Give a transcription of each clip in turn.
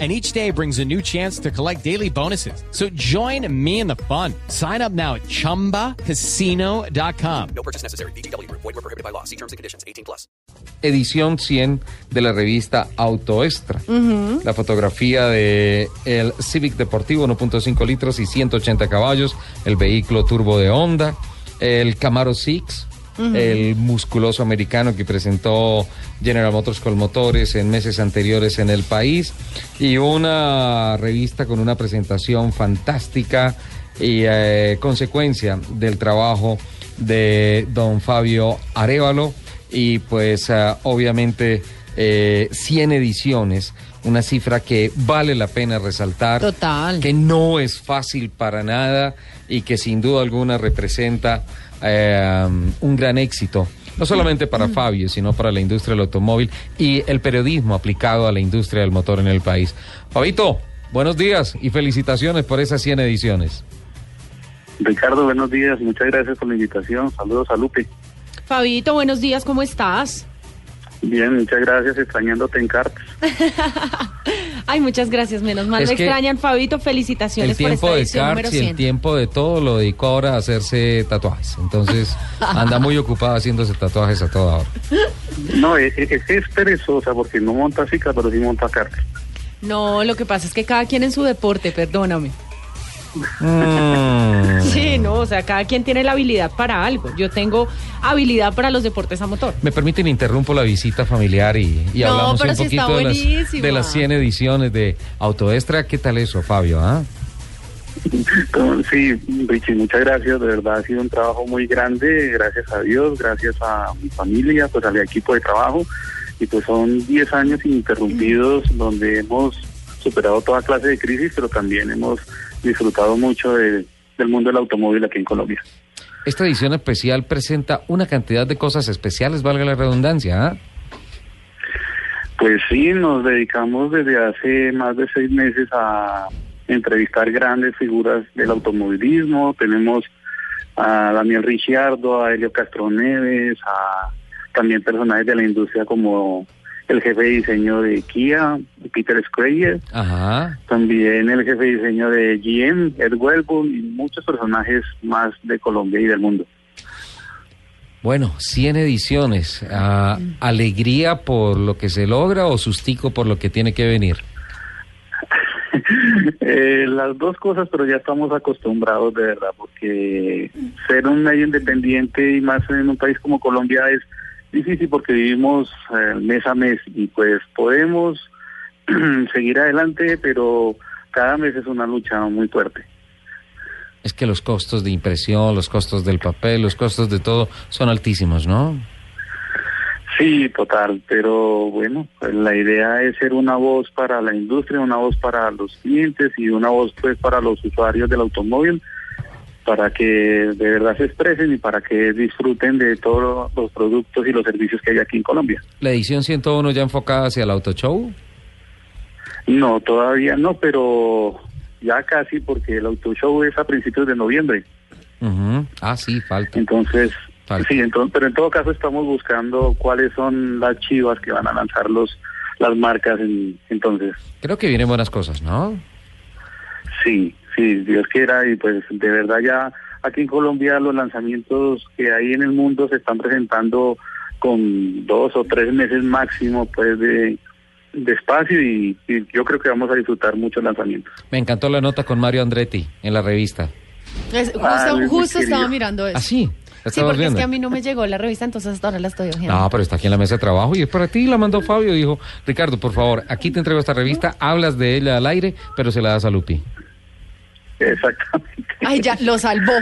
and each day brings a new chance to collect daily bonuses. So join me in the fun. Sign up now at ChumbaCasino.com. No purchase necessary. BGW. Void were prohibited by law. See terms and conditions. 18 plus. edición 100 de la revista Autoextra. La fotografía de el Civic Deportivo 1.5 litros y 180 caballos, el vehículo turbo de Honda, el Camaro Six, el musculoso americano que presentó General Motors con motores en meses anteriores en el país y una revista con una presentación fantástica y eh, consecuencia del trabajo de don Fabio Arevalo y pues ah, obviamente eh, 100 ediciones, una cifra que vale la pena resaltar, Total. que no es fácil para nada y que sin duda alguna representa eh, un gran éxito. No solamente para Fabio, sino para la industria del automóvil y el periodismo aplicado a la industria del motor en el país. Fabito, buenos días y felicitaciones por esas 100 ediciones. Ricardo, buenos días, muchas gracias por la invitación. Saludos a Lupe. Fabito, buenos días, ¿cómo estás? Bien, muchas gracias, extrañándote en cartas. Ay, muchas gracias, menos mal Es me extrañan, Fabito, felicitaciones El tiempo por esta de edición y el 100. tiempo de todo lo dedicó ahora a hacerse tatuajes. Entonces anda muy ocupada haciéndose tatuajes a toda hora. No, es, es, es perezosa porque no monta cicla, pero sí monta cartas. No, lo que pasa es que cada quien en su deporte, perdóname. Mm. Sí, no, o sea, cada quien tiene la habilidad para algo. Yo tengo habilidad para los deportes a motor. Me permiten interrumpo la visita familiar y, y No, hablamos pero un sí está poquito de las, de las 100 ediciones de Autoestra. ¿Qué tal eso, Fabio? ah? Sí, Richie, muchas gracias. De verdad ha sido un trabajo muy grande. Gracias a Dios, gracias a mi familia, pues al equipo de trabajo. Y pues son 10 años ininterrumpidos donde hemos superado toda clase de crisis, pero también hemos disfrutado mucho de- del mundo del automóvil aquí en Colombia. Esta edición especial presenta una cantidad de cosas especiales, valga la redundancia. ¿ah? Pues sí, nos dedicamos desde hace más de seis meses a entrevistar grandes figuras del automovilismo. Tenemos a Daniel Ricciardo, a Helio Castro Neves, a también personajes de la industria como el jefe de diseño de Kia, Peter Schreier, Ajá. también el jefe de diseño de GM, Ed Welburn y muchos personajes más de Colombia y del mundo. Bueno, 100 ediciones. Ah, ¿Alegría por lo que se logra o sustico por lo que tiene que venir? Eh, las dos cosas, pero ya estamos acostumbrados de verdad, porque ser un medio independiente y más en un país como Colombia es difícil porque vivimos eh, mes a mes y pues podemos seguir adelante, pero cada mes es una lucha muy fuerte. Es que los costos de impresión, los costos del papel, los costos de todo son altísimos, ¿no? Sí, total, pero bueno, pues la idea es ser una voz para la industria, una voz para los clientes y una voz pues para los usuarios del automóvil, para que de verdad se expresen y para que disfruten de todos los productos y los servicios que hay aquí en Colombia. La edición 101 ya enfocada hacia el auto show. No, todavía no, pero ya casi porque el auto show es a principios de noviembre. Ujú. Ah, sí, falta. Entonces, Falta. sí, entonces, pero en todo caso estamos buscando cuáles son las chivas que van a lanzar los las marcas en, entonces. Creo que vienen buenas cosas, ¿no? Sí, sí, Dios quiera y pues de verdad ya aquí en Colombia los lanzamientos que hay en el mundo se están presentando con dos o tres meses máximo pues de, de espacio y, y yo creo que vamos a disfrutar muchos lanzamientos. Me encantó la nota con Mario Andretti en la revista. Es- justo Ah, justo estaba mirando eso. ¿Ah, sí? ¿La Sí, porque es que a mí no me llegó la revista, entonces hasta ahora la estoy hojeando. No, pero está aquí en la mesa de trabajo y es para ti, la mandó Fabio. Dijo, Ricardo, por favor, aquí te entrego esta revista, hablas de ella al aire, pero se la das a Lupi. Exactamente. Ay, ya, lo salvó.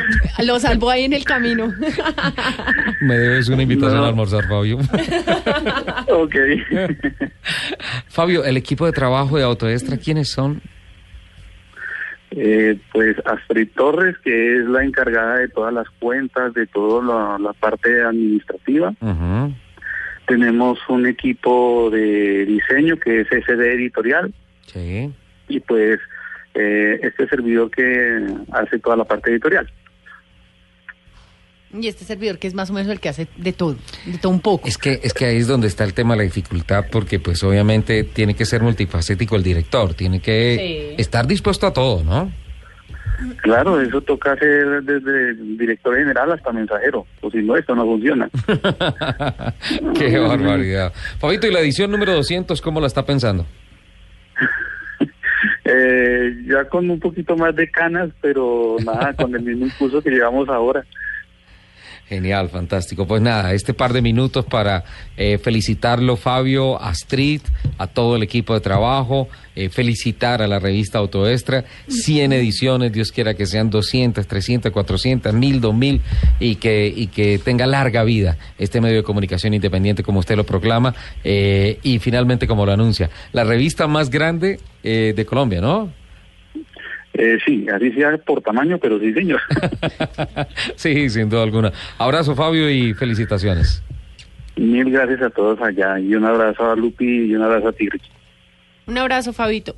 Lo salvó ahí en el camino. Me debes una invitación No. a almorzar, Fabio. ok. Fabio, el equipo de trabajo de Autoestra, ¿quiénes son? Eh, pues Astrid Torres, que es la encargada de todas las cuentas, de toda la, la parte administrativa. Tenemos un equipo de diseño que es SD Editorial Sí. y pues eh, este servidor que hace toda la parte editorial. Y este servidor que es más o menos el que hace de todo, de todo un poco. Es que, es que ahí es donde está el tema de la dificultad, porque pues obviamente tiene que ser multifacético el director, tiene que Sí. estar dispuesto a todo, ¿no? Claro, eso toca hacer desde director general hasta mensajero, o si no, esto no funciona. Qué barbaridad. Fabito, ¿y la edición número 200 cómo la está pensando? Eh, ya con un poquito más de canas, pero nada, con el mismo impulso que llevamos ahora. Genial, fantástico. Pues nada, este par de minutos para eh, felicitarlo, Fabio, Astrid, a todo el equipo de trabajo, eh, felicitar a la revista Autoestra, 100 ediciones, Dios quiera que sean 200, 300, 400, 1000, 2000 y que, y que tenga larga vida este medio de comunicación independiente como usted lo proclama eh, y finalmente como lo anuncia, la revista más grande eh, de Colombia, ¿no? Eh, sí, así sea por tamaño, pero sí, señor. sí, sin duda alguna. Abrazo, Fabio, y felicitaciones. Mil gracias a todos allá y un abrazo a Lupi y un abrazo a Tigre. Un abrazo, Fabito.